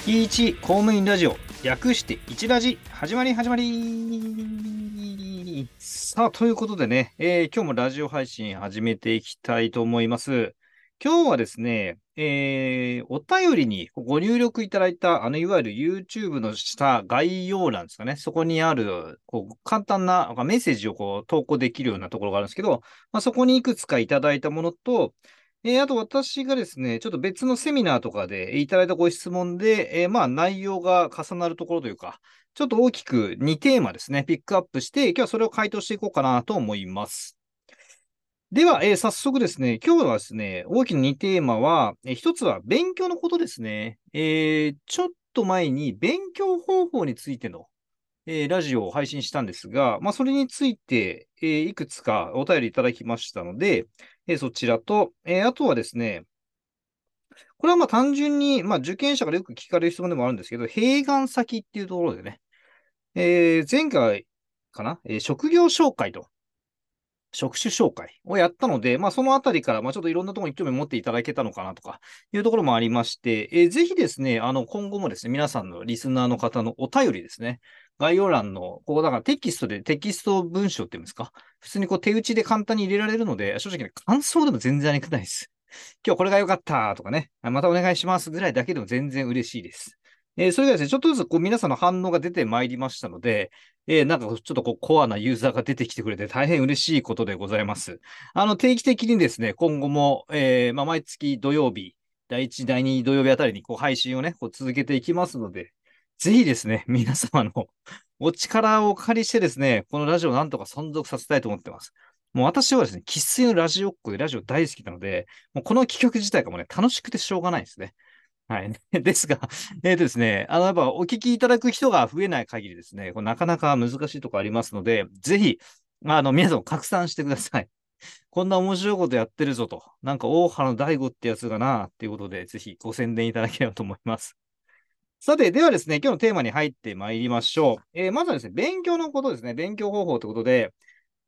月一公務員ラジオ略して一ラジ始まり始まり。さあということでね、えー今日もラジオ配信始めていきたいと思います。今日はですね、えーお便りにご入力いただいたあのいわゆる YouTube の下概要欄ですかね。そこにあるこう簡単なメッセージをこう投稿できるようなところがあるんですけど、まあ、そこにいくつかいただいたものとえーあと私がですね、ちょっと別のセミナーとかでいただいたご質問で、えーまあ内容が重なるところというか、ちょっと大きく2テーマですね、ピックアップして、今日はそれを回答していこうかなと思います。では、えー早速ですね、今日はですね、大きな2テーマは、えー一つは勉強のことですね。えーちょっと前に勉強方法についての、えラジオを配信したんですが、まあ、それについて、えいくつかお便りいただきましたので、えそちらと、えあとはですね、これはまあ単純に、まあ、受験者からよく聞かれる質問でもあるんですけど、併願先っていうところでね、えー前回かな、えー職業紹介と、職種紹介をやったので、まあ、そのあたりから、まあ、ちょっといろんなところに興味を持っていただけたのかなとかいうところもありまして、えーぜひですね、あの、今後もですね、皆さんのリスナーの方のお便りですね、概要欄の、ここだからテキストでテキスト文章っていうんですか、普通にこう手打ちで簡単に入れられるので、正直ね、感想でも全然ありくないです。今日これが良かったとかね、またお願いしますぐらいだけでも全然嬉しいです。えーそれがですね、ちょっとずつこう皆さんの反応が出てまいりましたので、えーなんかちょっとこうコアなユーザーが出てきてくれて大変嬉しいことでございます。あの、定期的にですね、今後も、えーまあ、毎月土曜日、第1、第2土曜日あたりにこう配信をね、こう続けていきますので、ぜひですね、皆様のお力をお借りしてですね、このラジオをなんとか存続させたいと思ってます。もう私はですね、生粋のラジオっ子でラジオ大好きなので、もうこの企画自体がもうね、楽しくてしょうがないですね。はい。ですが、えっ、とですね、あの、やっぱお聞きいただく人が増えない限りですね、これなかなか難しいとこありますので、ぜひ、あ、の、皆さんも拡散してください。こんな面白いことやってるぞと。なんか大原の大悟ってやつがなっていうことで、ぜひご宣伝いただければと思います。さて、ではですね、今日のテーマに入ってまいりましょう。えーまずはですね、勉強のことですね。勉強方法ということで、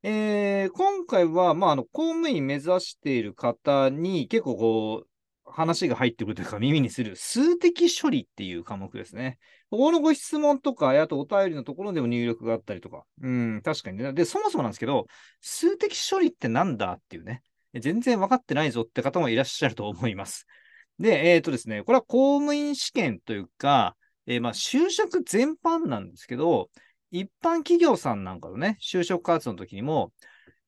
えー今回は、まあ、あの、公務員目指している方に結構こう、話が入ってくるというか耳にする数的処理っていう科目ですね。ここのご質問とか、あとお便りのところでも入力があったりとか。うん、確かにね。で、そもそもなんですけど、数的処理ってなんだっていうね。全然分かってないぞって方もいらっしゃると思います。で、えっ、とですね、これは公務員試験というか、えーまあ、就職全般なんですけど、一般企業さんなんかのね、就職活動の時にも、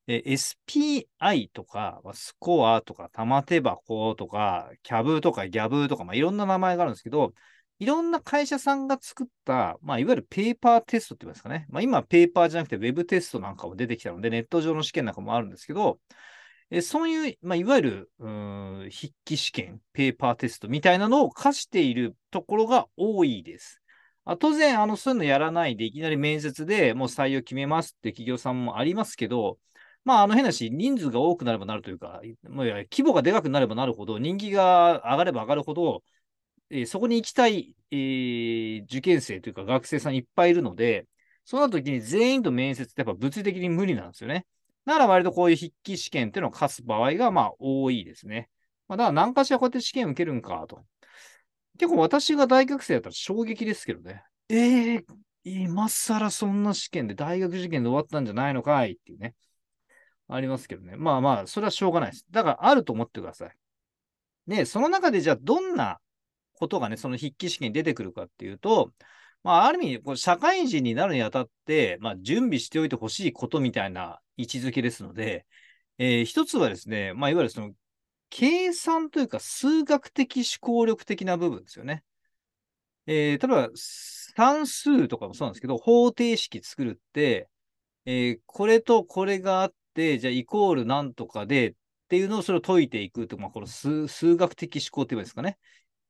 えー SPI とか、スコアとか、玉手箱とか、キャブとか、ギャブとか、まあ、いろんな名前があるんですけど、いろんな会社さんが作った、まあ、いわゆるペーパーテストって言いますかね。まあ、今、ペーパーじゃなくて、ウェブテストなんかも出てきたので、ネット上の試験なんかもあるんですけど、えそういう、まあ、いわゆる、うん筆記試験、ペーパーテストみたいなのを課しているところが多いです。あ当然、あの、そういうのやらないで、いきなり面接でもう採用決めますって企業さんもありますけど、まあ、あの変なし、人数が多くなればなるというか、もう規模がでかくなればなるほど、人気が上がれば上がるほど、えーそこに行きたい、えー受験生というか学生さんいっぱいいるので、その時に全員と面接ってやっぱ物理的に無理なんですよね。だから割とこういう筆記試験っていうのを課す場合がまあ多いですね。まあ、だから何かしらこうやって試験受けるんかと。結構私が大学生だったら衝撃ですけどね。ええ今更そんな試験で大学受験で終わったんじゃないのかいっていうね。ありますけどね。まあまあ、それはしょうがないです。だからあると思ってください。で、その中でじゃあどんなことがね、その筆記試験に出てくるかっていうと、まあ、ある意味、こう社会人になるにあたって、まあ、準備しておいてほしいことみたいな位置づけですので、えー一つはですね、まあ、いわゆるその、計算というか数学的思考力的な部分ですよね。えー例えば、算数とかもそうなんですけど、方程式作るって、えーこれとこれがあって、じゃあイコールなんとかでっていうのをそれを解いていくと、まあ、この数数学的思考って言えばいいですかね。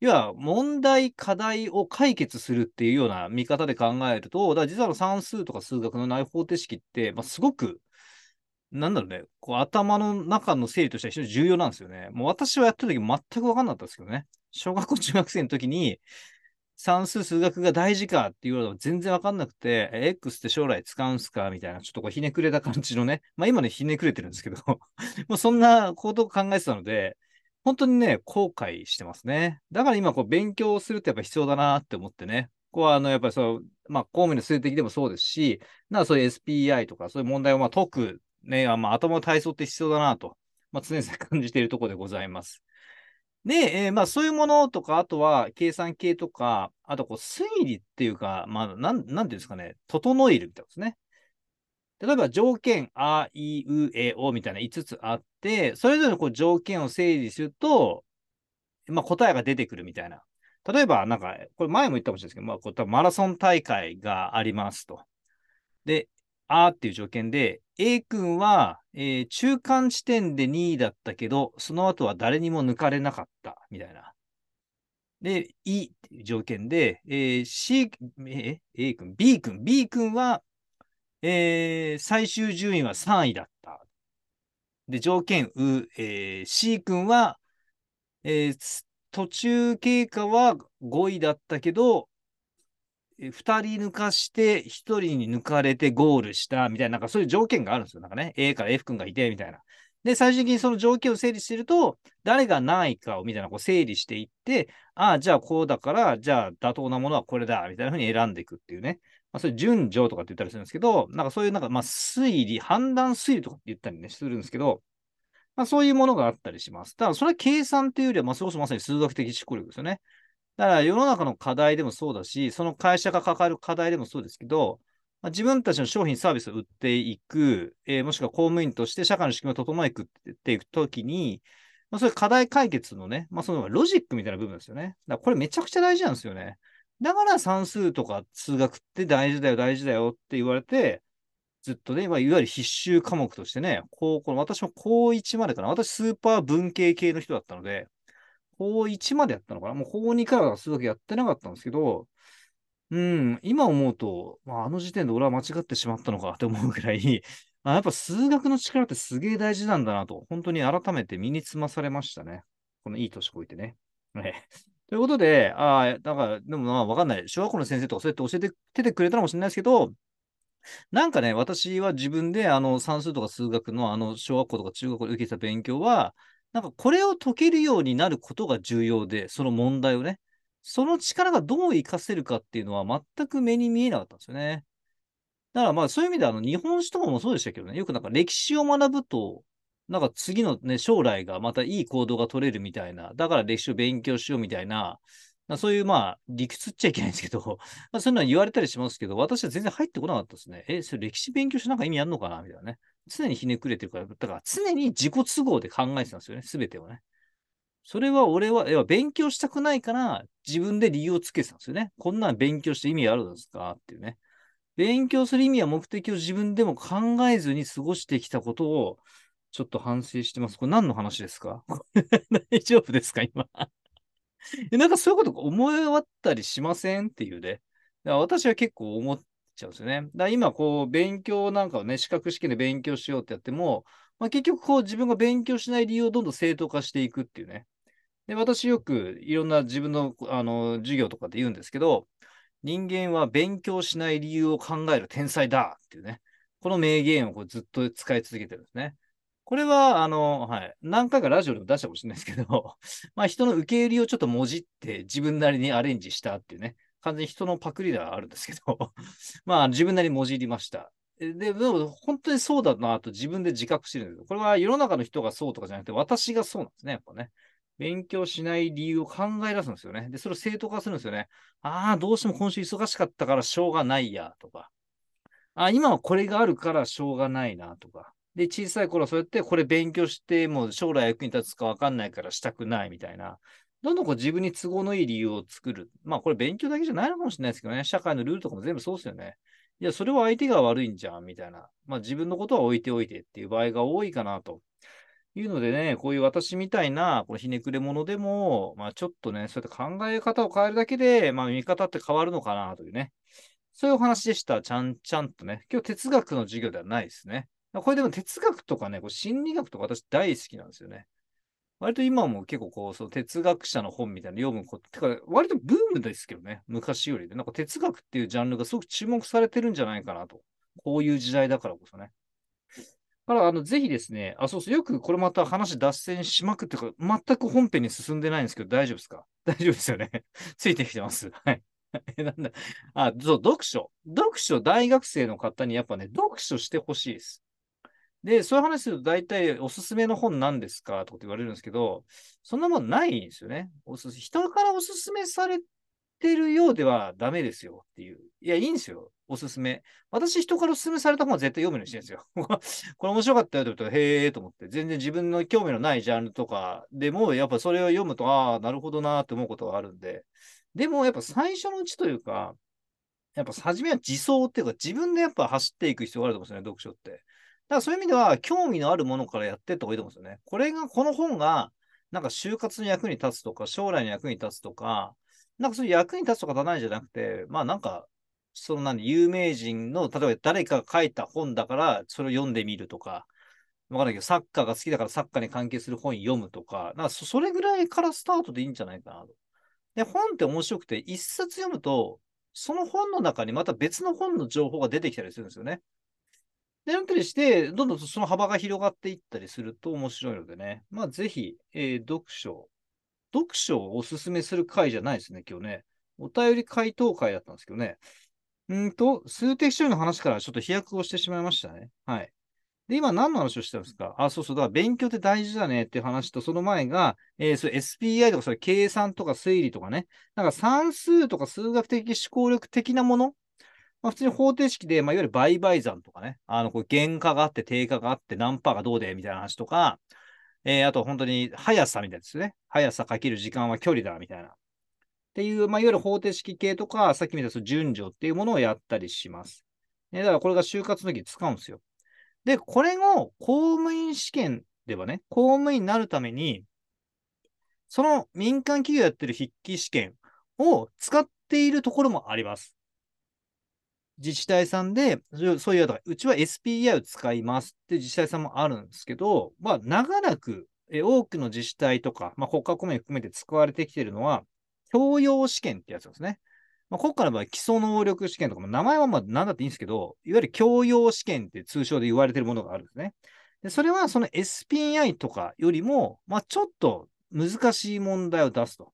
要は、問題、課題を解決するっていうような見方で考えると、だ実はの算数とか数学の内方程式って、まあ、すごく、なんだろうね、こう頭の中の整理としては非常に重要なんですよね。もう私はやってる時全く分かんなかったんですけどね。小学校、中学生の時に、算数、数学が大事かって言われたら全然わかんなくて、X って将来使うんすかみたいな、ちょっとこうひねくれた感じのね。まあ今ね、ひねくれてるんですけど、もうそんなことを考えてたので、本当にね、後悔してますね。だから今、こう、勉強するってやっぱ必要だなって思ってね。こう、あの、やっぱりそう、まあ、公務員の数的でもそうですし、なんかそういう SPI とか、そういう問題をまあ解く、ね、まあ、頭の体操って必要だなと、まあ、常々感じているところでございます。で、えー、まあ、そういうものとか、あとは計算系とか、あとこう推理っていうか、まあ、なん、なんていうんですかね、整えるみたいですね。例えば条件、あ、い、う、え、おみたいな5つあって、それぞれのこう条件を整理すると、まあ、答えが出てくるみたいな。例えば、なんか、これ前も言ったかもしれないですけど、まあ、こうマラソン大会がありますと。で、あっていう条件で、A 君は、えー、中間地点で2位だったけど、その後は誰にも抜かれなかった、みたいな。で、E っていう条件で、えー、C、え A 君、B 君、B 君は、えー、最終順位は3位だった。で、条件う、えー、C 君は、えー、途中経過は5位だったけど、2人抜かして1人に抜かれてゴールしたみたいな、なんかそういう条件があるんですよ。なんかね、A から F 君がいてみたいな。で、最終的にその条件を整理してると、誰がないかをみたいなこう整理していって、ああ、じゃあこうだから、じゃあ妥当なものはこれだ、みたいなふうに選んでいくっていうね。まあ、それ順序とかって言ったりするんですけど、なんかそういうなんか、まあ、推理、判断推理とかって言ったりね、するんですけど、まあ、そういうものがあったりします。ただ、それは計算というよりは、まあ、それこそまさに数学的思考力ですよね。だから世の中の課題でもそうだし、その会社が抱える課題でもそうですけど、まあ、自分たちの商品、サービスを売っていく、えー、もしくは公務員として社会の仕組みを整えていくときに、まあ、そういう課題解決のね、まあ、そのロジックみたいな部分ですよね。だからこれめちゃくちゃ大事なんですよね。だから算数とか数学って大事だよ、大事だよって言われて、ずっとね、まあ、いわゆる必修科目としてね、高校、私も高1までかな。私スーパー文系系の人だったので、高1までやったのかなもう高2からは数学やってなかったんですけど、うん、今思うと、まあ、あの時点で俺は間違ってしまったのか って思うぐらい、あやっぱ数学の力ってすげえ大事なんだなと、本当に改めて身につまされましたね。このいい年こいてね。ということで、ああ、だか、でもまあわかんない。小学校の先生とかそうやって教えててくれたかもしれないですけど、なんかね、私は自分であの算数とか数学のあの小学校とか中学校で受けてた勉強は、なんかこれを解けるようになることが重要で、その問題をね、その力がどう活かせるかっていうのは全く目に見えなかったんですよね。だからまあそういう意味であの日本史とかもそうでしたけどね、よくなんか歴史を学ぶと、なんか次のね、将来がまたいい行動が取れるみたいな、だから歴史を勉強しようみたいな、そういうまあ理屈っちゃいけないんですけど、まあ、そういうのは言われたりしますけど、私は全然入ってこなかったですね。え、それ歴史勉強してなんか意味あるのかな？みたいなね。常にひねくれてるから、だから常に自己都合で考えてたんですよね、すべてをね。それは俺は、は勉強したくないから自分で理由をつけてたんですよね。こんなん勉強して意味あるんですか？っていうね。勉強する意味や目的を自分でも考えずに過ごしてきたことをちょっと反省してます。これ何の話ですか？大丈夫ですか今？なんかそういうこと思い終わったりしませんっていうね。私は結構思っちゃうんですよね。だ今、こう、勉強なんかをね、資格試験で勉強しようってやっても、まあ、結局、こう、自分が勉強しない理由をどんどん正当化していくっていうね。で、私よくいろんな自分の、あの、授業とかで言うんですけど、人間は勉強しない理由を考える天才だっていうね。この名言をこうずっと使い続けてるんですね。これは、あの、はい。何回かラジオでも出したかもしれないですけど、まあ人の受け入れをちょっともじって自分なりにアレンジしたっていうね。完全に人のパクリではあるんですけど まあ自分なりにもじりました。で、でも本当にそうだなと自分で自覚してるんですよ。これは世の中の人がそうとかじゃなくて、私がそうなんですね、やっぱね。勉強しない理由を考え出すんですよね。で、それを正当化するんですよね。ああ、どうしても今週忙しかったからしょうがないや、とか。あ今はこれがあるからしょうがないな、とか。で、小さい頃そうやってこれ勉強してもう将来役に立つかわかんないからしたくないみたいな。どんどんこう自分に都合のいい理由を作る。まあこれ勉強だけじゃないのかもしれないですけどね。社会のルールとかも全部そうですよね。いや、それは相手が悪いんじゃん、みたいな。まあ自分のことは置いておいてっていう場合が多いかなと。いうのでね、こういう私みたいな、このひねくれ者でも、まあちょっとね、そうやって考え方を変えるだけで、まあ見方って変わるのかなというね。そういうお話でした。ちゃんちゃんとね。今日哲学の授業ではないですね。これでも哲学とかね、こう心理学とか私大好きなんですよね。割と今も結構こう、その哲学者の本みたいなの読むこと、てか割とブームですけどね、昔よりで。なんか哲学っていうジャンルがすごく注目されてるんじゃないかなと。こういう時代だからこそね。だから、あの、ぜひですね、あ、そうそう、よくこれまた話脱線しまくってか、全く本編に進んでないんですけど、大丈夫ですか？大丈夫ですよね ついてきてます。はい。なんだ。あ、そう、読書。読書、大学生の方にやっぱね、読書してほしいです。で、そういう話すると大体おすすめの本何ですか？とかって言われるんですけど、そんなもんないんですよね。おす人からおすすめされてるようではダメですよっていう。いや、いいんですよ。おすすめ。私、人からおすすめされた本は絶対読むようにしてるんですよ。これ面白かったよって言うと、へえーと思って、全然自分の興味のないジャンルとかでも、やっぱそれを読むと、ああ、なるほどなって思うことがあるんで。でも、やっぱ最初のうちというか、やっぱ初めは自走っていうか、自分でやっぱ走っていく必要があると思うんですよね、読書って。だからそういう意味では、興味のあるものからやってった方がいいと思うんですよね。これが、この本が、なんか就活に役に立つとか、将来の役に立つとか、なんかそういう役に立つとか立たないじゃなくて、まあなんか、そのなんで、有名人の、例えば誰かが書いた本だから、それを読んでみるとか、わかんないけど、サッカーが好きだからサッカーに関係する本読むとか、なんかそれぐらいからスタートでいいんじゃないかなと。で、本って面白くて、一冊読むと、その本の中にまた別の本の情報が出てきたりするんですよね。で、なったりして、どんどんその幅が広がっていったりすると面白いのでね。まあ、ぜひ、えー、読書。読書をおすすめする回じゃないですね、今日ね。お便り回答会だったんですけどね。うんと、数的処理の話からちょっと飛躍をしてしまいましたね。はい。で、今何の話をしてたんですか？あ、そうそう。だから勉強って大事だねっていう話と、その前が、えー、それ SPI とか、それ計算とか推理とかね。なんか算数とか数学的思考力的なものまあ、普通に方程式で、まあ、いわゆる倍々算とかね。あの、こう原価があって定価があって何パーがどうでみたいな話とか、えー、あと本当に速さみたいですね。速さかける時間は距離だみたいな。っていう、まあ、いわゆる方程式系とか、さっき見たその順序っていうものをやったりします。ね、だからこれが就活の時に使うんですよ。で、これを公務員試験ではね、公務員になるために、その民間企業やってる筆記試験を使っているところもあります。自治体さんで、そういう、うちは SPI を使いますって自治体さんもあるんですけど、まあ、長らく、多くの自治体とか、まあ、国家公務員含めて使われてきているのは、教養試験ってやつですね。まあ、国家の場合、基礎能力試験とかも、名前はまあ何だっていいんですけど、いわゆる教養試験って通称で言われているものがあるんですね。でそれはその SPI とかよりも、まあ、ちょっと難しい問題を出すと。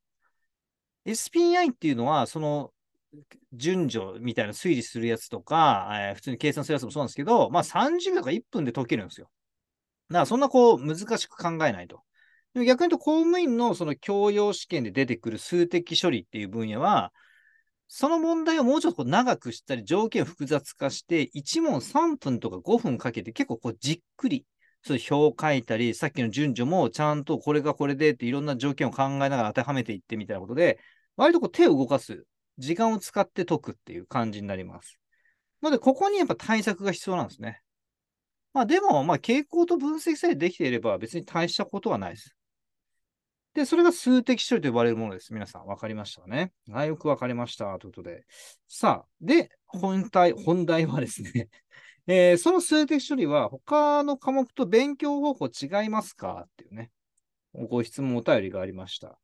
SPI っていうのは、その順序みたいな推理するやつとか、えー、普通に計算するやつもそうなんですけど、まあ30秒とか1分で解けるんですよ。だからそんなこう難しく考えないと。でも逆に言うと公務員のその教養試験で出てくる数的処理っていう分野は、その問題をもうちょっと長くしたり、条件を複雑化して、1問3分とか5分かけて結構こうじっくり、そういう表を書いたり、さっきの順序もちゃんとこれがこれでっていろんな条件を考えながら当てはめていってみたいなことで、割とこう手を動かす、時間を使って解くっていう感じになります。ので、ここにやっぱ対策が必要なんですね。まあでも、まあ傾向と分析さえできていれば別に大したことはないです。で、それが数的処理と呼ばれるものです。皆さん、わかりましたね？はい、よくわかりました。ということで。さあ、で、本題、本題はですね えー、その数的処理は他の科目と勉強方法違いますか？っていうね、ご質問、お便りがありました。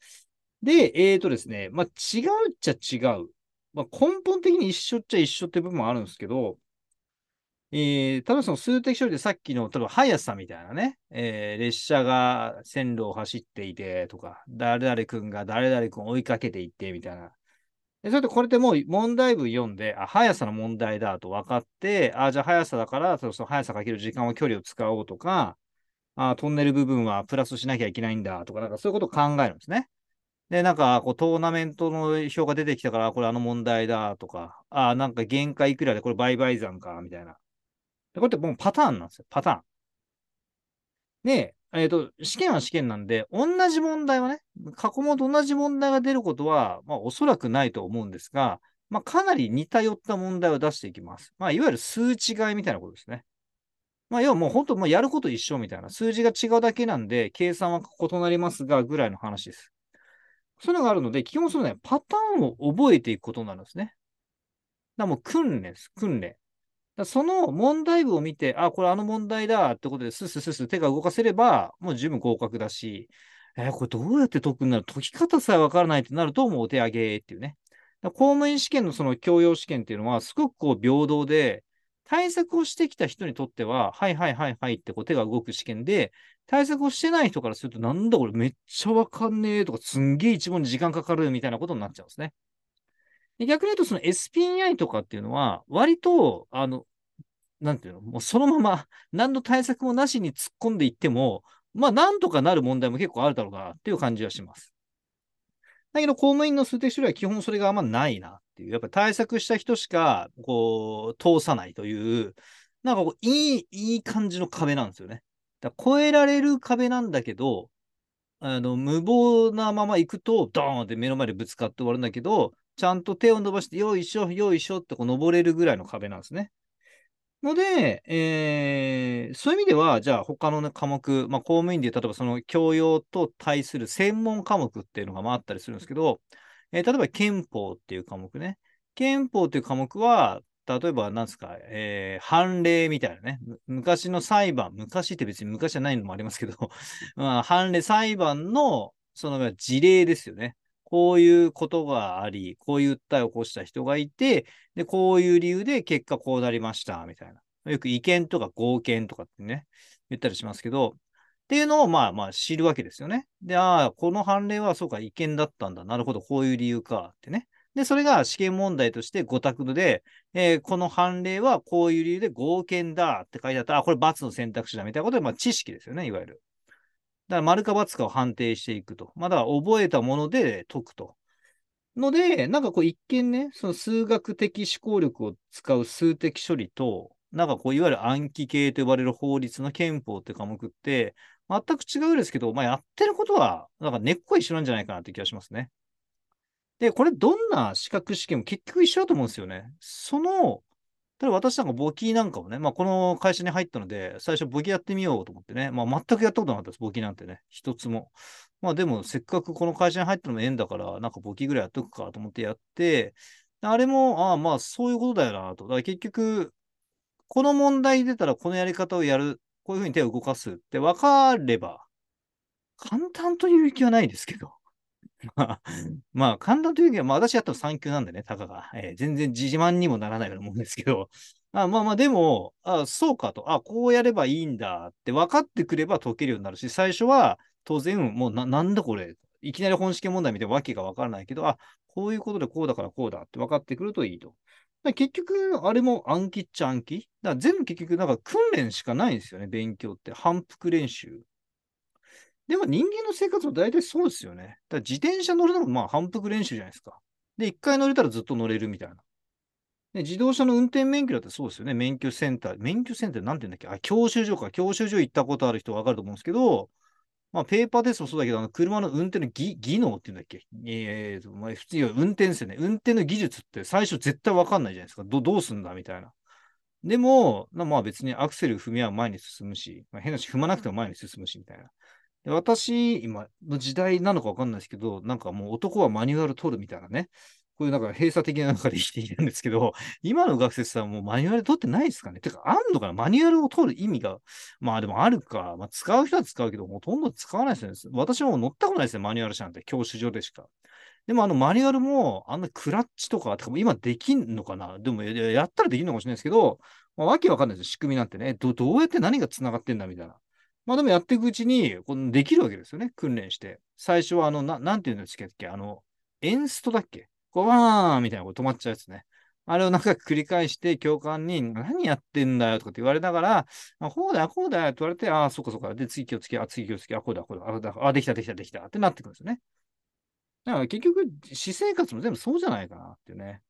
で、えっ、ー、とですね、まあ、違うっちゃ違う。まあ、根本的に一緒っちゃ一緒って部分もあるんですけど、えー、多分その数的処理でさっきの、例えば速さみたいなね、えー、列車が線路を走っていてとか、誰々君が誰々君を追いかけていってみたいな。でそれでこれでもう問題文読んで、あ、速さの問題だと分かって、あ、じゃあ速さだから、その速さかける時間を距離を使おうとか、あ、トンネル部分はプラスしなきゃいけないんだとか、なんかそういうことを考えるんですね。で、なんか、こう、トーナメントの表が出てきたから、これあの問題だとか、ああ、なんか限界いくらでこれ売買残か、みたいな。これってもうパターンなんですよ。パターン。で、えっ、ー、と、試験は試験なんで、同じ問題はね、過去問と同じ問題が出ることは、まあ、おそらくないと思うんですが、まあ、かなり似たよった問題を出していきます。まあ、いわゆる数値違いみたいなことですね。まあ、要はもう本当、もうやること一緒みたいな。数字が違うだけなんで、計算は異なりますが、ぐらいの話です。そういうのがあるので、基本そのね、パターンを覚えていくことになるんですね。だもう訓練です。訓練。その問題文を見て、あ、これあの問題だってことで、スススス手が動かせれば、もう十分合格だし、えー、これどうやって解くんだろう解き方さえわからないってなると、もうお手上げっていうね。公務員試験のその教養試験っていうのは、すごくこう平等で、対策をしてきた人にとっては、はいはいはいはいってこう手が動く試験で、対策をしてない人からすると、なんだこれめっちゃわかんねえとか、すんげえ一問に時間かかるみたいなことになっちゃうんですね。で逆に言うと、その SPI とかっていうのは、割と、あの、なんていうの、もうそのまま 何の対策もなしに突っ込んでいっても、まあ、なんとかなる問題も結構あるだろうなっていう感じはします。だけど、公務員の数定処理は基本それがあんまないなっていう。やっぱり対策した人しか、こう、通さないという、なんかこう、いい、いい感じの壁なんですよね。だ越えられる壁なんだけど、あの、無謀なまま行くと、ドーンって目の前でぶつかって終わるんだけど、ちゃんと手を伸ばして、よいしょ、よいしょってこう登れるぐらいの壁なんですね。ので、えー、そういう意味では、じゃあ他の、ね、科目、まあ、公務員で例えばその教養と対する専門科目っていうのがまああったりするんですけど、えー、例えば憲法っていう科目ね。憲法っていう科目は、例えば何ですか、えー、判例みたいなね。昔の裁判、昔って別に昔じゃないのもありますけど、まあ、判例、裁判のその事例ですよね。こういうことがあり、こういう訴えを起こした人がいて、で、こういう理由で結果こうなりました、みたいな。よく違憲とか合憲とかってね、言ったりしますけど、っていうのをまあまあ知るわけですよね。で、ああ、この判例はそうか、違憲だったんだ。なるほど、こういう理由かってね。で、それが試験問題として5択で、えー、この判例はこういう理由で合憲だって書いてあったら、あ、これ×の選択肢だみたいなことで、まあ知識ですよね、いわゆる。だから丸か×かを判定していくと。ま、だ覚えたもので解くと。ので、なんかこう一見ね、その数学的思考力を使う数的処理と、なんかこういわゆる暗記系と呼ばれる法律の憲法って科目って、全く違うですけど、まあ、やってることは、なんか根っこ一緒なんじゃないかなって気がしますね。で、これどんな資格試験も結局一緒だと思うんですよね。そのただ私なんか簿記なんかもね、まあこの会社に入ったので、最初簿記やってみようと思ってね、まあ全くやったことなかったです、簿記なんてね、一つも。まあでもせっかくこの会社に入ったのも縁だから、なんか簿記ぐらいやっとくかと思ってやって、あれも、ああまあそういうことだよなと。だから結局、この問題出たらこのやり方をやる、こういうふうに手を動かすって分かれば、簡単という気はないですけど。まあ、まあ、簡単というには、まあ、私やったら3級なんでね、たかが。えー、全然自慢にもならないようなもんですけど、あまあまあ、でも、あそうかと、あこうやればいいんだって分かってくれば解けるようになるし、最初は当然、もうな、なんだこれ、いきなり本試験問題見てわけが分からないけど、あ、こういうことでこうだからこうだって分かってくるといいと。結局、あれも暗記っちゃ暗記だから全部結局、なんか訓練しかないんですよね、勉強って。反復練習。でも人間の生活も大体そうですよね。だ自転車乗るのもまあ反復練習じゃないですか。で、一回乗れたらずっと乗れるみたいな。で自動車の運転免許だってそうですよね。免許センター。免許センターなんて言うんだっけ？あ、教習所か。教習所行ったことある人わかると思うんですけど、まあ、ペーパーテストもそうだけど、あの車の運転の技技能って言うんだっけ？ええー、まあ、普通に運転ですよね。運転の技術って最初絶対わかんないじゃないですか。どどうすんだみたいな。でも、まあ別にアクセル踏みは前に進むし、まあ、変なし踏まなくても前に進むしみたいな。私、今の時代なのかわかんないですけど、なんかもう男はマニュアル取るみたいなね。こういうなんか閉鎖的な中で生きているんですけど、今の学生さんもマニュアル取ってないですかねてか、あんのかな？マニュアルを取る意味が。まあでもあるか。まあ使う人は使うけど、ほとんど使わないですね。私も乗ったことないですよ、マニュアル車なんて。教習所でしか。でもあのマニュアルも、あんなクラッチとか、とか今できんのかな？でもやったらできるのかもしれないですけど、まあ、わけわかんないですよ、仕組みなんてね。どどうやって何が繋がってんだみたいな。まあでもやっていくうちに、このできるわけですよね、訓練して。最初は、あの、ななんていうんですっけ、あの、エンストだっけ？こう、ワーみたいなこと止まっちゃうやつね。あれをなんか繰り返して、教官に、何やってんだよとかって言われながら、あこうだよ、こうだよって言われて、ああ、そっかそっか。で、次気をつけ、あ、次気をつけ、あ、こうだ、こうだ、あ、だあできた、できた、できたってなってくるんですよね。だから結局、私生活も全部そうじゃないかなっていうね。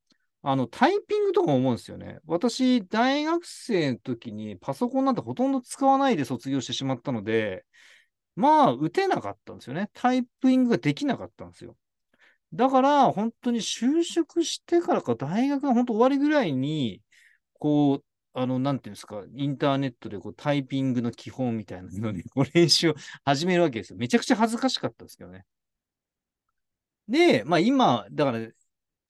あの、タイピングとかも思うんですよね。私、大学生の時にパソコンなんてほとんど使わないで卒業してしまったので、まあ、打てなかったんですよね。タイピングができなかったんですよ。だから、本当に就職してからか、大学が本当終わりぐらいに、こう、あの、なんていうんですか、インターネットでこうタイピングの基本みたいなのに、こう練習を始めるわけですよ。めちゃくちゃ恥ずかしかったですけどね。で、まあ今、だから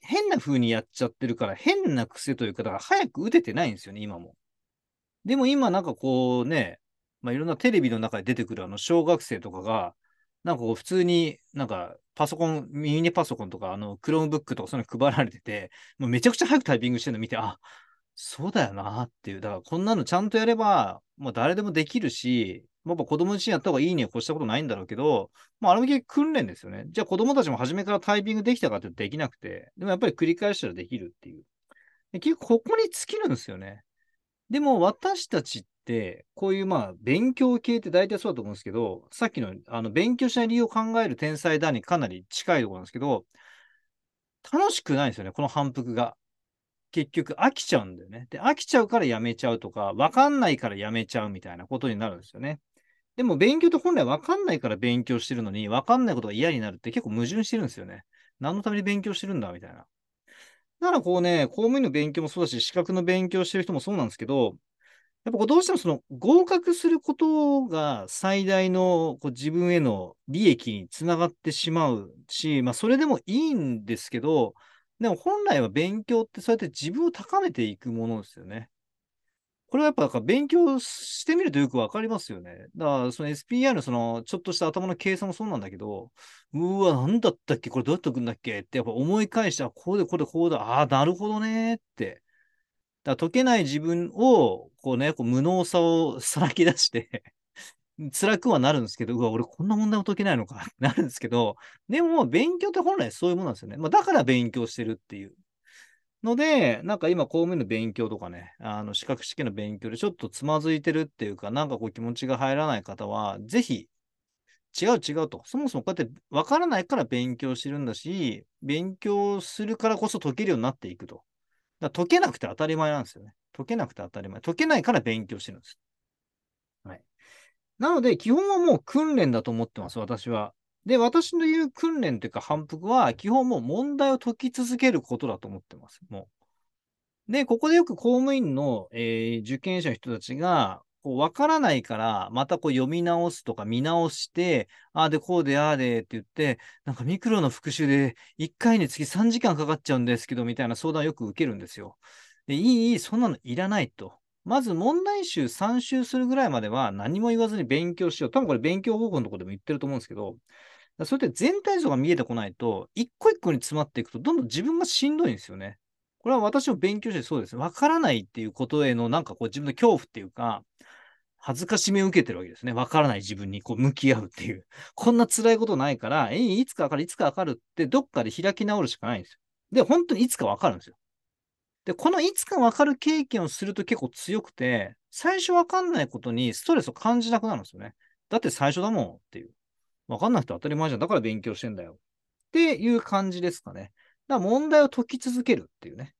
変な風にやっちゃってるから、変な癖というか、だから早く打ててないんですよね、今も。でも今なんかこうね、まあ、いろんなテレビの中で出てくるあの小学生とかが、なんかこう普通になんかパソコン、ミニパソコンとか、あの、 Chromebook とかそういうの配られてて、もうめちゃくちゃ早くタイピングしてるの見て、あ、そうだよなっていう。だからこんなのちゃんとやれば、もう誰でもできるし、やっぱ子供自身やった方がいいには越したことないんだろうけど、まあ、あれも結局訓練ですよね。じゃあ子供たちも初めからタイピングできたかってできなくて、でもやっぱり繰り返したらできるっていう。結局ここに尽きるんですよね。でも私たちって、こういうまあ勉強系って大体そうだと思うんですけど、さっきのあの勉強しない理由を考える天才だにかなり近いところなんですけど、楽しくないんですよね、この反復が。結局飽きちゃうんだよね。で、飽きちゃうからやめちゃうとか、わかんないからやめちゃうみたいなことになるんですよね。でも勉強って本来わかんないから勉強してるのに、わかんないことが嫌になるって結構矛盾してるんですよね。何のために勉強してるんだみたいな。だからこうね、公務員の勉強もそうだし、資格の勉強してる人もそうなんですけど、やっぱこうどうしてもその合格することが最大のこう自分への利益につながってしまうし、まあそれでもいいんですけど、でも本来は勉強ってそうやって自分を高めていくものですよね。これはやっぱなんか勉強してみるとよくわかりますよね。だからその SPI のそのちょっとした頭の計算もそうなんだけど、うわ、なんだったっけ？これどうやっておくんだっけ？ってやっぱ思い返して、あ、こうでこうでこうだ、ああ、なるほどねって。だから解けない自分を、こうね、こう無能さをさらけ出して 辛くはなるんですけど、うわ、俺こんな問題も解けないのか なるんですけど、でも勉強って本来そういうものなんですよね。まあ、だから勉強してるっていう。ので、なんか今公務員の勉強とかね、あの資格試験の勉強でちょっとつまずいてるっていうか、なんかこう気持ちが入らない方は、ぜひ、違う違うと。そもそもこうやって分からないから勉強してるんだし、勉強するからこそ解けるようになっていくと。だ解けなくて当たり前なんですよね。解けなくて当たり前。解けないから勉強してるんです。はい。なので、基本はもう訓練だと思ってます、私は。で、私の言う訓練というか反復は、基本もう問題を解き続けることだと思ってます。もう。で、ここでよく公務員の、えー、受験者の人たちが、こう、わからないから、またこう読み直すとか見直して、ああでこうでああでって言って、なんかミクロの復習で1回につき3時間かかっちゃうんですけど、みたいな相談をよく受けるんですよ。で、いい、いい、そんなのいらないと。まず問題集3周するぐらいまでは何も言わずに勉強しよう。多分これ勉強方法のところでも言ってると思うんですけど、それって全体像が見えてこないと、一個一個に詰まっていくと、どんどん自分がしんどいんですよね。これは私も勉強してそうです。わからないっていうことへのなんかこう自分の恐怖っていうか、恥ずかしめを受けてるわけですね。わからない自分にこう向き合うっていう。こんな辛いことないから、え、いつかわかる、いつかわかるってどっかで開き直るしかないんですよ。で、本当にいつかわかるんですよ。で、このいつかわかる経験をすると結構強くて、最初わかんないことにストレスを感じなくなるんですよね。だって最初だもんっていう。わかんなくて当たり前じゃん。だから勉強してんだよ。っていう感じですかね。だから問題を解き続けるっていうね。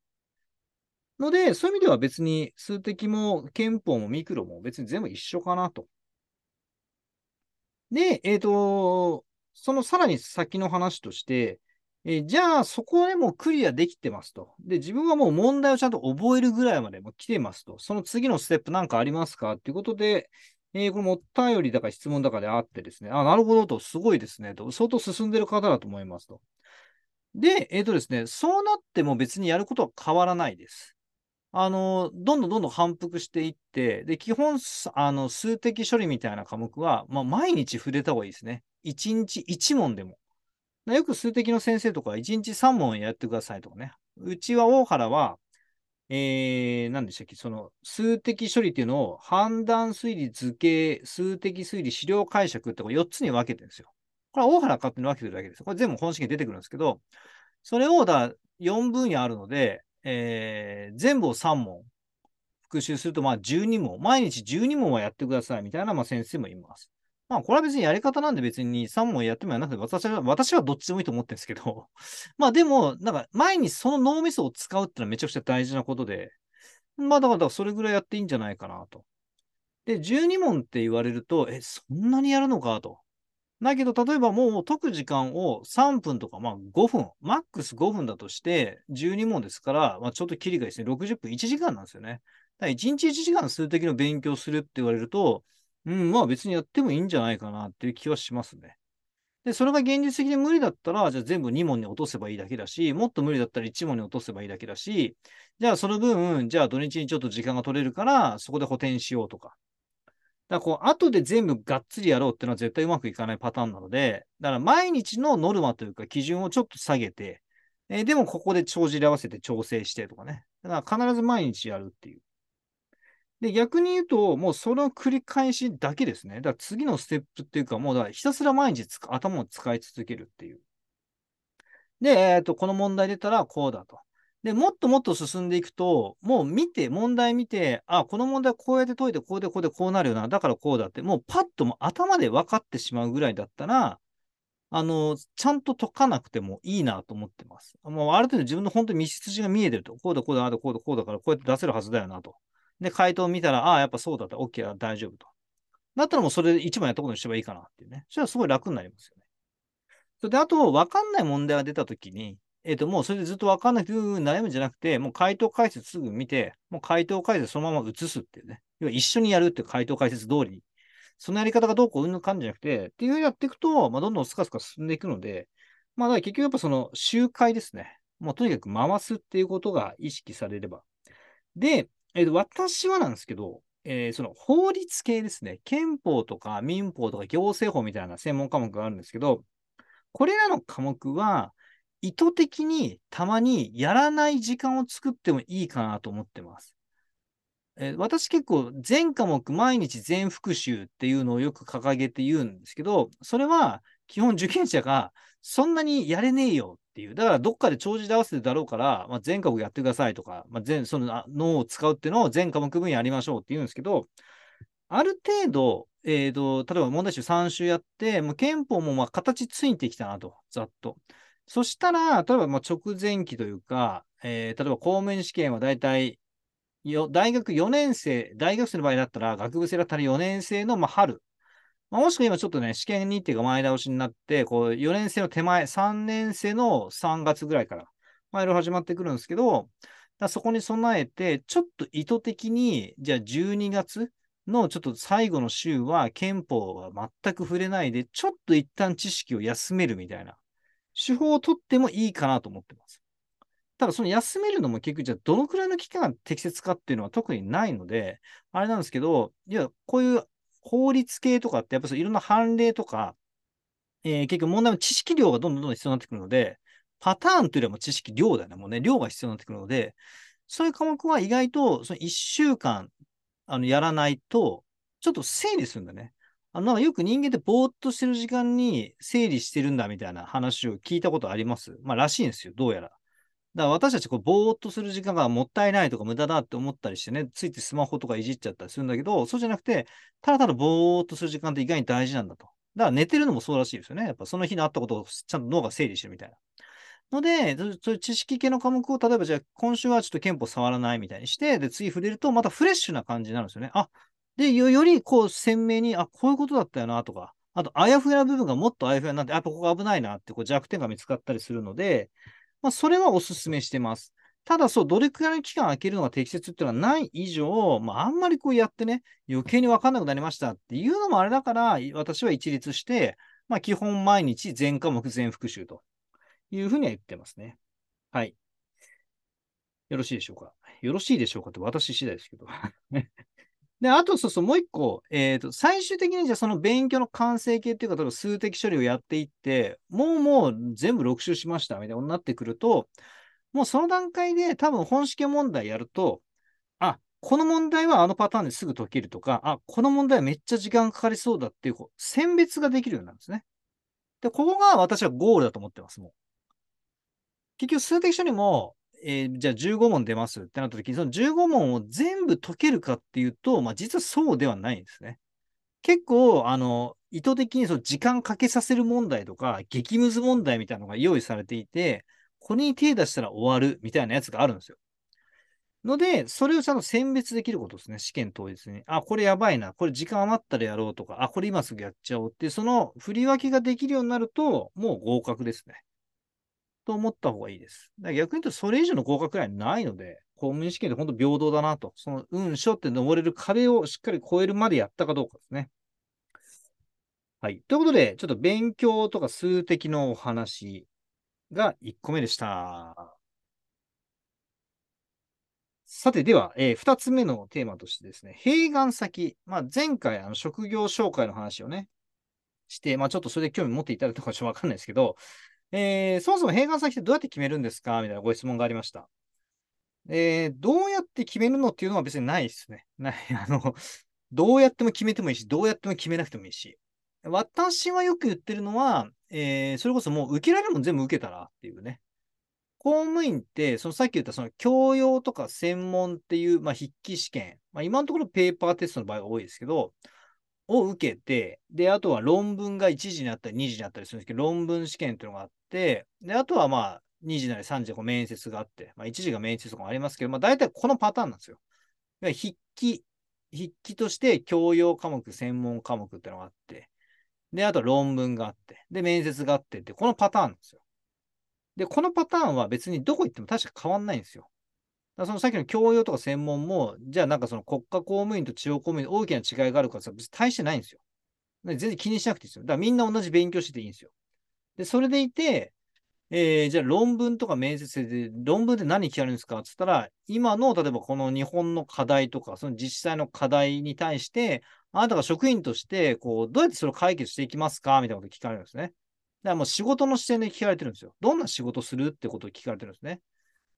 ので、そういう意味では別に数的も憲法もミクロも別に全部一緒かなと。で、えっ、ー、と、そのさらに先の話として、えー、じゃあそこでもクリアできてますと。で、自分はもう問題をちゃんと覚えるぐらいまでも来てますと。その次のステップなんかありますか？っていうことで、えー、これもお便りだから質問だかであってですね、あ、なるほどと、すごいですねと、相当進んでる方だと思いますと。で、えっ、ー、とですね、そうなっても別にやることは変わらないです。あの、どんどんどんどん反復していって、で、基本、あの、数的処理みたいな科目は、まあ、毎日触れた方がいいですね。1日1問でも。よく数的の先生とか1日3問やってくださいとかね。うちは大原は、えー、何でしたっけ、その数的処理っていうのを判断推理図形、数的推理資料解釈ってこ4つに分けてるんですよ。これは大原勝手に分けてるだけです。これ全部本式に出てくるんですけど、それをだ4分野あるので、えー、全部を3問復習すると、まあ12問、毎日12問はやってくださいみたいな、まあ、先生もいます。まあ、これは別にやり方なんで別に3問やってもやらなくて、私は、私はどっちでもいいと思ってるんですけど、まあでも、なんか前にその脳みそを使うってのはめちゃくちゃ大事なことで、まあだからそれぐらいやっていいんじゃないかなと。で、12問って言われると、え、そんなにやるのかと。だけど、例えばもう解く時間を3分とか、まあ5分、マックス5分だとして、12問ですから、まあちょっとキリがですね、60分1時間なんですよね。だから1日1時間数的の勉強するって言われると、うん、まあ別にやってもいいんじゃないかなっていう気はしますね。で、それが現実的に無理だったら、じゃあ全部2問に落とせばいいだけだし、もっと無理だったら1問に落とせばいいだけだし、じゃあその分、じゃあ土日にちょっと時間が取れるから、そこで補填しようとか。だからこう、後で全部がっつりやろうっていうのは絶対うまくいかないパターンなので、だから毎日のノルマというか基準をちょっと下げて、えーでもここで帳尻合わせて調整してとかね。だから必ず毎日やるっていう。で、逆に言うと、もうその繰り返しだけですね。だから次のステップっていうか、もうだひたすら毎日頭を使い続けるっていう。で、えっ、と、この問題出たらこうだと。で、もっともっと進んでいくと、もう見て、問題見て、あ、この問題こうやって解いて、こうでこうでこうなるよな。だからこうだって、もうパッとも頭で分かってしまうぐらいだったら、あの、ちゃんと解かなくてもいいなと思ってます。もうある程度自分の本当に道筋が見えてると。こうだ、こうだ、ああだ、こうだ、こうだから、こうやって出せるはずだよなと。で、回答を見たら、ああ、やっぱそうだった、OK だ、大丈夫と。だったらもうそれ一番やったことにすればいいかなっていうね。それはすごい楽になりますよね。それで、あと、わかんない問題が出たときに、えっ、と、もうそれでずっとわかんなくて悩むんじゃなくて、もう回答解説すぐ見て、もう回答解説そのまま移すっていうね。要は一緒にやるっていう回答解説通りに。そのやり方がどうこううんぬかんじゃなくて、っていうふうにやっていくと、まあ、どんどんスカスカ進んでいくので、まあ、だから結局やっぱその周回ですね。もうとにかく回すっていうことが意識されれば。で、えーと私はなんですけど、えーその法律系ですね。憲法とか民法とか行政法みたいな専門科目があるんですけど、これらの科目は意図的にたまにやらない時間を作ってもいいかなと思ってます。えー私結構全科目毎日全復習っていうのをよく掲げて言うんですけど、それは基本受験者がそんなにやれねえよっていう。だからどっかで帳尻合わせてだろうから、まあ、全科目やってくださいとか、まあ、全、その脳を使うっていうのを全科目分やりましょうって言うんですけど、ある程度、えーと、例えば問題集3週やって、もう憲法もまあ形ついてきたなと、ざっと。そしたら、例えばまあ直前期というか、えー例えば公務員試験はだいたいよ大学4年生、大学生の場合だったら、学部生だったら4年生のまあ春。まあ、もしくは今ちょっとね、試験日程が前倒しになって、こう4年生の手前、3年生の3月ぐらいから、まあ、いろいろ始まってくるんですけど、そこに備えて、ちょっと意図的に、じゃあ12月のちょっと最後の週は憲法は全く触れないで、ちょっと一旦知識を休めるみたいな手法を取ってもいいかなと思ってます。ただ、その休めるのも結局、じゃあどのくらいの期間が適切かっていうのは特にないので、あれなんですけど、いや、こういう法律系とかって、やっぱりいろんな判例とか、えー結局問題の知識量がどんどんどんどん必要になってくるので、パターンというよりも知識量だよね。もうね、量が必要になってくるので、そういう科目は意外と、その1週間、あの、やらないと、ちょっと整理するんだね。あの、よく人間ってぼーっとしてる時間に整理してるんだみたいな話を聞いたことあります？まあ、らしいんですよ。どうやら。だから私たちこうぼーっとする時間がもったいないとか無駄だって思ったりしてね、ついてスマホとかいじっちゃったりするんだけど、そうじゃなくて、ただただぼーっとする時間って意外に大事なんだと。だから寝てるのもそうらしいですよね。やっぱその日にあったことをちゃんと脳が整理してるみたいな。ので、そういう知識系の科目を、例えばじゃあ今週はちょっと憲法触らないみたいにして、で、次触れるとまたフレッシュな感じになるんですよね。あ、で、よりこう鮮明に、あ、こういうことだったよなとか、あと、あやふやな部分がもっとあやふやになって、やっぱここ危ないなってこう弱点が見つかったりするので、まあ、それはお勧めしてます。ただ、そう、どれくらいの期間空けるのが適切っていうのはない以上、まあ、あんまりこうやってね、余計に分かんなくなりましたっていうのもあれだから、私は一律して、まあ、基本毎日全科目全復習というふうには言ってますね。はい。よろしいでしょうか？よろしいでしょうかって私次第ですけど。で、あと、そうそう、もう一個、えっ、と、最終的にじゃその勉強の完成形っていうか、例えば数的処理をやっていって、もうもう全部6周しましたみたいになってくると、もうその段階で多分本試験問題やると、あ、この問題はあのパターンですぐ解けるとか、あ、この問題はめっちゃ時間かかりそうだっていう、こう選別ができるようになるんですね。で、ここが私はゴールだと思ってます、もう。結局、数的処理も、えーじゃあ15問出ますってなった時に、その15問を全部解けるかっていうと、まあ実はそうではないんですね。結構、あの、意図的にその時間かけさせる問題とか、激ムズ問題みたいなのが用意されていて、これに手出したら終わるみたいなやつがあるんですよ。ので、それをちゃんと選別できることですね、試験当日に。あ、これやばいな、これ時間余ったらやろうとか、あ、これ今すぐやっちゃおうって、その振り分けができるようになると、もう合格ですね。と思った方がいいです。逆に言うと、それ以上の合格はないので、公務員試験で本当平等だなと。その、うん、しょって登れる壁をしっかり超えるまでやったかどうかですね。はい。ということで、ちょっと勉強とか数的のお話が1個目でした。さて、では、えー、2つ目のテーマとしてですね、併願先。まあ、前回、あの、職業紹介の話をね、して、まあ、ちょっとそれで興味持っていただいたかちょっとわかんないですけど、えー、そもそも閉館先ってどうやって決めるんですか？みたいなご質問がありました。えー、どうやって決めるのっていうのは別にないですね。ない。あの、どうやっても決めてもいいし、どうやっても決めなくてもいいし。私はよく言ってるのは、えー、それこそもう受けられるもん全部受けたらっていうね。公務員って、そのさっき言ったその教養とか専門っていう、まあ、筆記試験、まあ、今のところペーパーテストの場合が多いですけど、を受けて、で、あとは論文が1時になったり2時になったりするんですけど、論文試験っていうのがあって、で、あとはまあ、2時なり3時で面接があって、まあ、1時が面接とかもありますけど、まあ、大体このパターンなんですよ。筆記、筆記として教養科目、専門科目っていうのがあって、で、あと論文があって、で、面接があってって、このパターンなんですよ。で、このパターンは別にどこ行っても確か変わんないんですよ。だそのさっきの教養とか専門も、じゃあなんかその国家公務員と地方公務員大きな違いがあるからさ別に大してないんですよ。全然気にしなくていいですよ。だからみんな同じ勉強してていいんですよ。で、それでいて、えー、じゃあ論文とか面接で、論文で何聞かれるんですかって言ったら、今の、例えばこの日本の課題とか、その自治体の課題に対して、あなたが職員として、こう、どうやってそれを解決していきますかみたいなこと聞かれるんですね。だからもう仕事の視点で聞かれてるんですよ。どんな仕事するってことを聞かれてるんですね。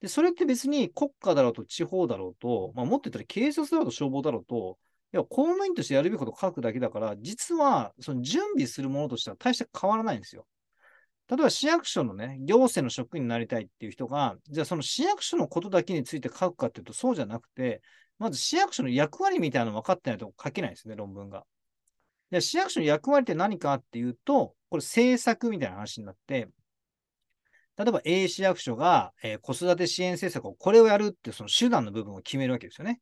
で、それって別に国家だろうと地方だろうと、まあ、もっと言ったら警察だろうと消防だろうと、いや、公務員としてやるべきことを書くだけだから、実は、その準備するものとしては大して変わらないんですよ。例えば市役所のね、行政の職員になりたいっていう人が、じゃあその市役所のことだけについて書くかっていうとそうじゃなくて、まず市役所の役割みたいなの分かってないと書けないですね、論文が。で市役所の役割って何かっていうと、これ政策みたいな話になって、例えば A 市役所が、えー、子育て支援政策をこれをやるってその手段の部分を決めるわけですよね。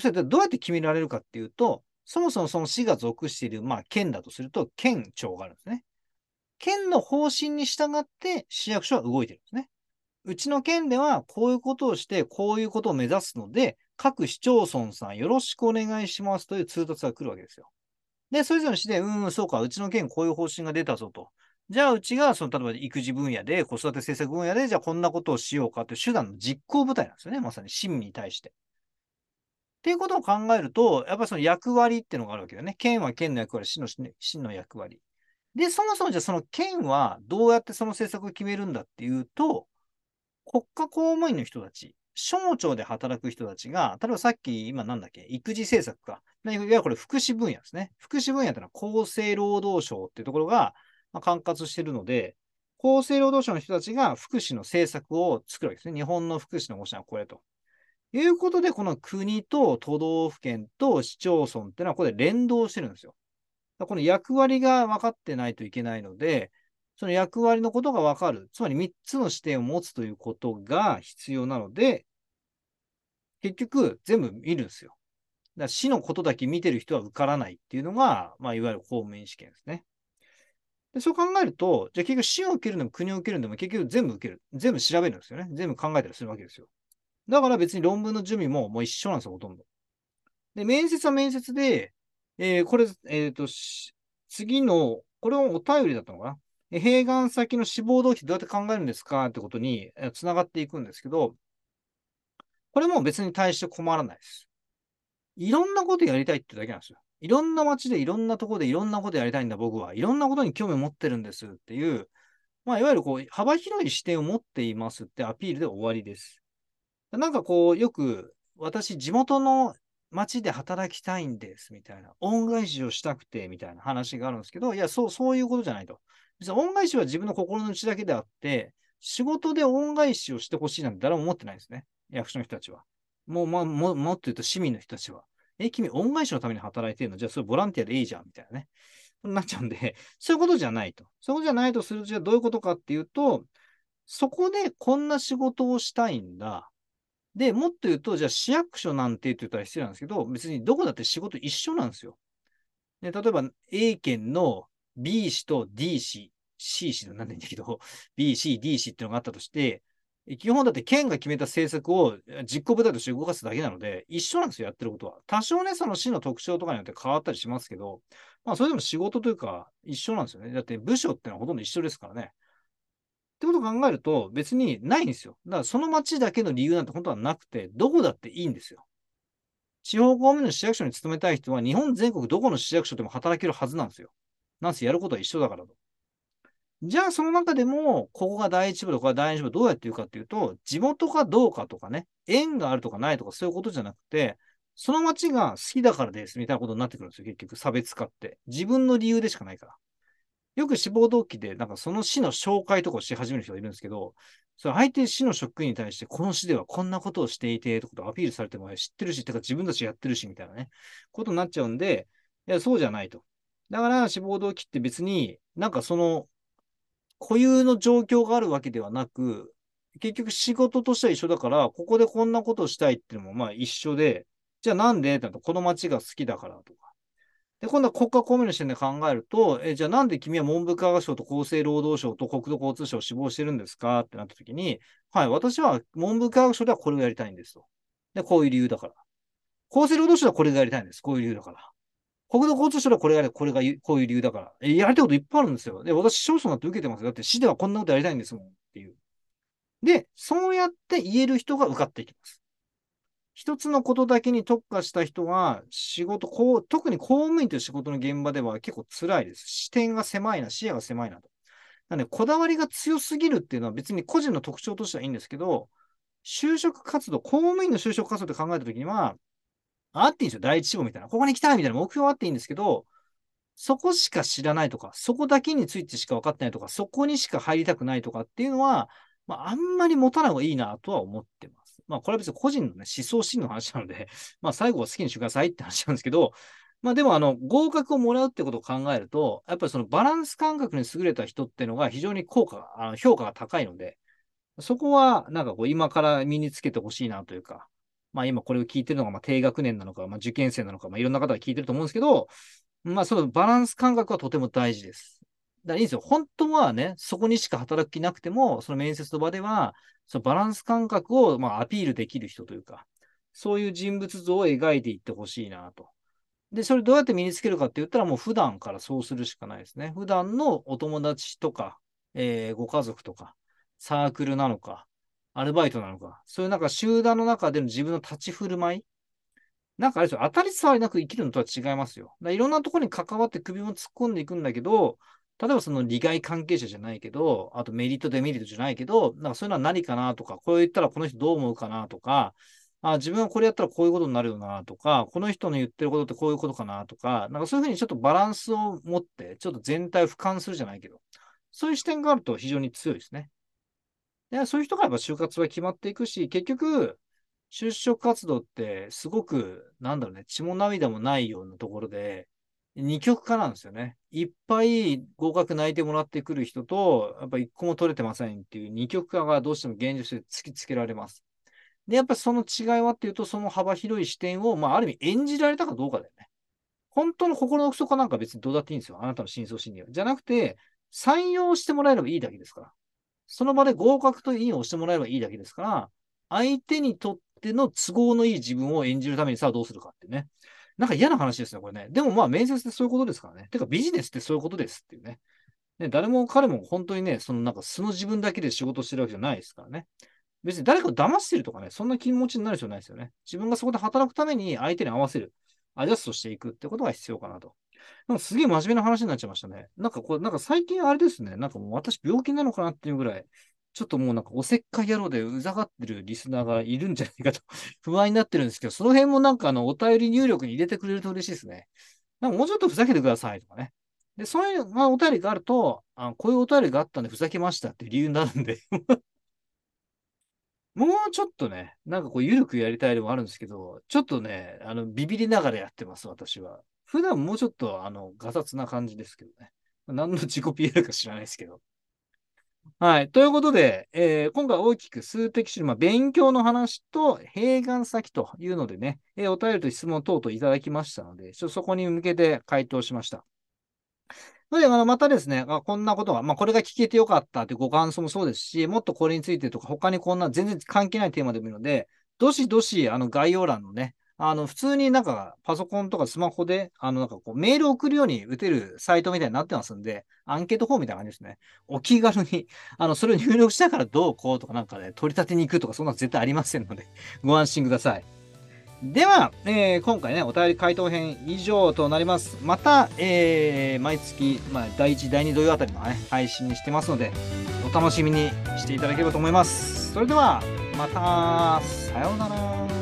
それどうやって決められるかっていうと、そもそもその市が属している、まあ、県だとすると、県庁があるんですね。県の方針に従って市役所は動いてるんですね。うちの県ではこういうことをして、こういうことを目指すので、各市町村さんよろしくお願いしますという通達が来るわけですよ。で、それぞれの市で、うん、そうか、うちの県こういう方針が出たぞと。じゃあ、うちが、その、例えば育児分野で、子育て政策分野で、じゃあこんなことをしようかという手段の実行部隊なんですよね。まさに市民に対して。っていうことを考えると、やっぱりその役割っていうのがあるわけだよね。県は県の役割、市の市の役割。で、そもそもじゃあその県はどうやってその政策を決めるんだっていうと、国家公務員の人たち、省庁で働く人たちが、例えばさっき今なんだっけ、育児政策か。いわゆるこれ福祉分野ですね。福祉分野ってのは厚生労働省っていうところがま管轄しているので、厚生労働省の人たちが福祉の政策を作るわけですね。日本の福祉の方針はこれと。いうことで、この国と都道府県と市町村っていうのはこれ連動してるんですよ。この役割が分かってないといけないので、その役割のことが分かる。つまり3つの視点を持つということが必要なので、結局全部見るんですよ。だから死のことだけ見てる人は受からないっていうのが、まあ、いわゆる公務員試験ですね。でそう考えると、じゃあ結局死を受けるんでも国を受けるんでも結局全部受ける。全部調べるんですよね。全部考えたりするわけですよ。だから別に論文の準備ももう一緒なんですよ、ほとんど。で、面接は面接で、えー、これ、えっ、ー、と、次の、これはお便りだったのかな併願先の志望動機どうやって考えるんですかってことにつながっていくんですけど、これも別に対して困らないです。いろんなことやりたいってだけなんですよ。いろんな街でいろんなとこでいろんなことやりたいんだ僕はいろんなことに興味を持ってるんですっていう、まあいわゆるこう幅広い視点を持っていますってアピールで終わりです。なんかこうよく私地元の街で働きたいんですみたいな、恩返しをしたくてみたいな話があるんですけど、いや、そう、そういうことじゃないと。実は恩返しは自分の心の内だけであって、仕事で恩返しをしてほしいなんて誰も思ってないですね。役所の人たちは。もう、まあ、ももっと言うと市民の人たちは。え、君、恩返しのために働いてるの？じゃあ、それボランティアでいいじゃん、みたいなね。なっちゃうんで、そういうことじゃないと。そういうことじゃないとすると、じゃあどういうことかっていうと、そこでこんな仕事をしたいんだ。で、もっと言うと、じゃあ市役所なんてって言ったら失礼なんですけど、別にどこだって仕事一緒なんですよ。で例えば A 県の B 市と D 市、C 市なんないんだけど、B 市、D 市っていうのがあったとして、基本だって県が決めた政策を実行部隊として動かすだけなので、一緒なんですよ、やってることは。多少ね、その市の特徴とかによって変わったりしますけど、まあ、それでも仕事というか、一緒なんですよね。だって部署ってのはほとんど一緒ですからね。ってことを考えると、別にないんですよ。だからその町だけの理由なんて本当はなくて、どこだっていいんですよ。地方公務員の市役所に勤めたい人は、日本全国どこの市役所でも働けるはずなんですよ。なんせやることは一緒だからと。じゃあその中でも、ここが第一部とか第二部どうやって言うかっていうと、地元かどうかとかね、縁があるとかないとかそういうことじゃなくて、その町が好きだからですみたいなことになってくるんですよ、結局、差別化って。自分の理由でしかないから。よく志望動機で、なんかその市の紹介とかをし始める人がいるんですけど、それ相手市の職員に対して、この市ではこんなことをしていて、とことをアピールされても知ってるし、てか自分たちやってるし、みたいなね、ことになっちゃうんで、いや、そうじゃないと。だから、志望動機って別になんかその、固有の状況があるわけではなく、結局仕事としては一緒だから、ここでこんなことをしたいっていうのもまあ一緒で、じゃあなんで？ってなると、この街が好きだからとか、で、今度は国家公務員の視点で考えると、え、じゃあなんで君は文部科学省と厚生労働省と国土交通省を志望してるんですか？ってなったときに、はい、私は文部科学省ではこれをやりたいんですと。で、こういう理由だから。厚生労働省ではこれがやりたいんです。こういう理由だから。国土交通省はこれがやり、これがこういう理由だから。え、やりたいこといっぱいあるんですよ。で、私、市町村だって受けてます。だって市ではこんなことやりたいんですもんっていう。で、そうやって言える人が受かっていきます。一つのことだけに特化した人は、仕事、こう、特に公務員という仕事の現場では結構辛いです。視点が狭いな、視野が狭いなと。なので、こだわりが強すぎるっていうのは別に個人の特徴としてはいいんですけど、就職活動、公務員の就職活動って考えたときには、あっていいんですよ。第一志望みたいな。ここに行きたいみたいな目標はあっていいんですけど、そこしか知らないとか、そこだけについてしか分かってないとか、そこにしか入りたくないとかっていうのは、まあ、あんまり持たない方がいいなとは思ってます。まあ、これは別に個人のね、思想心の話なので、まあ、最後は好きにしてくださいって話なんですけど、まあでもあの、合格をもらうってことを考えると、やっぱりそのバランス感覚に優れた人っていうのが非常に効果、あの評価が高いので、そこはなんかこう今から身につけてほしいなというか、まあ今これを聞いてるのがまあ低学年なのか、まあ受験生なのか、まあいろんな方が聞いてると思うんですけど、まあそのバランス感覚はとても大事です。だからいいんですよ。本当はね、そこにしか働く気なくても、その面接の場では、そのバランス感覚をまあアピールできる人というか、そういう人物像を描いていってほしいなと。で、それどうやって身につけるかって言ったらもう普段からそうするしかないですね。普段のお友達とか、えー、ご家族とか、サークルなのか、アルバイトなのか、そういうなんか集団の中での自分の立ち振る舞いなんかあれですよ、当たり障りなく生きるのとは違いますよ。いろんなところに関わって首も突っ込んでいくんだけど、例えばその利害関係者じゃないけど、あとメリット、デメリットじゃないけど、なんかそういうのは何かなとか、こう言ったらこの人どう思うかなとか、あ自分はこれやったらこういうことになるよなとか、この人の言ってることってこういうことかなとか、なんかそういうふうにちょっとバランスを持って、ちょっと全体を俯瞰するじゃないけど、そういう視点があると非常に強いですね。でそういう人がやっぱ就活は決まっていくし、結局、就職活動ってすごく、なんだろうね、血も涙もないようなところで、二極化なんですよね。いっぱい合格泣いてもらってくる人と、やっぱ一個も取れてませんっていう二極化がどうしても現実で突きつけられます。で、やっぱその違いはっていうと、その幅広い視点を、まあ、ある意味演じられたかどうかだよね。本当の心の奥底なんか別にどうだっていいんですよ。あなたの真相心理は。じゃなくて、採用してもらえればいいだけですから。その場で合格といいを押してもらえばいいだけですから、相手にとっての都合のいい自分を演じるためにさあどうするかってね。なんか嫌な話ですね、これね。でもまあ面接ってそういうことですからね。てかビジネスってそういうことですっていうね。ね誰も彼も本当にね、そのなんか素の自分だけで仕事してるわけじゃないですからね。別に誰かを騙してるとかね、そんな気持ちになる必要ないですよね。自分がそこで働くために相手に合わせる、アジャストしていくってことが必要かなと。なんかすげえ真面目な話になっちゃいましたね。なんかこれ、なんか最近あれですね、なんかもう私病気なのかなっていうぐらい、ちょっともうなんかおせっかい野郎でうざがってるリスナーがいるんじゃないかと 不安になってるんですけど、その辺もなんかあのお便り入力に入れてくれると嬉しいですね。なんかもうちょっとふざけてくださいとかね。で、そういう、まあ、お便りがあると、あこういうお便りがあったんでふざけましたっていう理由になるんで もうちょっとね、なんかこう、ゆるくやりたいでもあるんですけど、ちょっとね、あの、ビビりながらやってます、私は。普段もうちょっと、あの、ガサツな感じですけどね。何の自己 PR か知らないですけど。はい。ということで、えー、今回大きく数的種類、まあ、勉強の話と併願先というのでね、えー、お便りと質問等々いただきましたので、ちょっとそこに向けて回答しました。それで、あの、またですね、あこんなことが、まあ、これが聞けてよかったというご感想もそうですし、もっとこれについてとか、他にこんな全然関係ないテーマでもいいので、どしどし、あの、概要欄のね、あの、普通になんかパソコンとかスマホで、あの、なんかこう、メール送るように打てるサイトみたいになってますんで、アンケートフォームみたいな感じですね。お気軽に、あの、それを入力しながらどうこうとかなんかね、取り立てに行くとか、そんなの絶対ありませんので、ご安心ください。では、えー今回ね、お便り回答編以上となります。また、えー毎月、まあ、第1、第2土曜あたりのね、配信してますので、お楽しみにしていただければと思います。それでは、また、さようなら。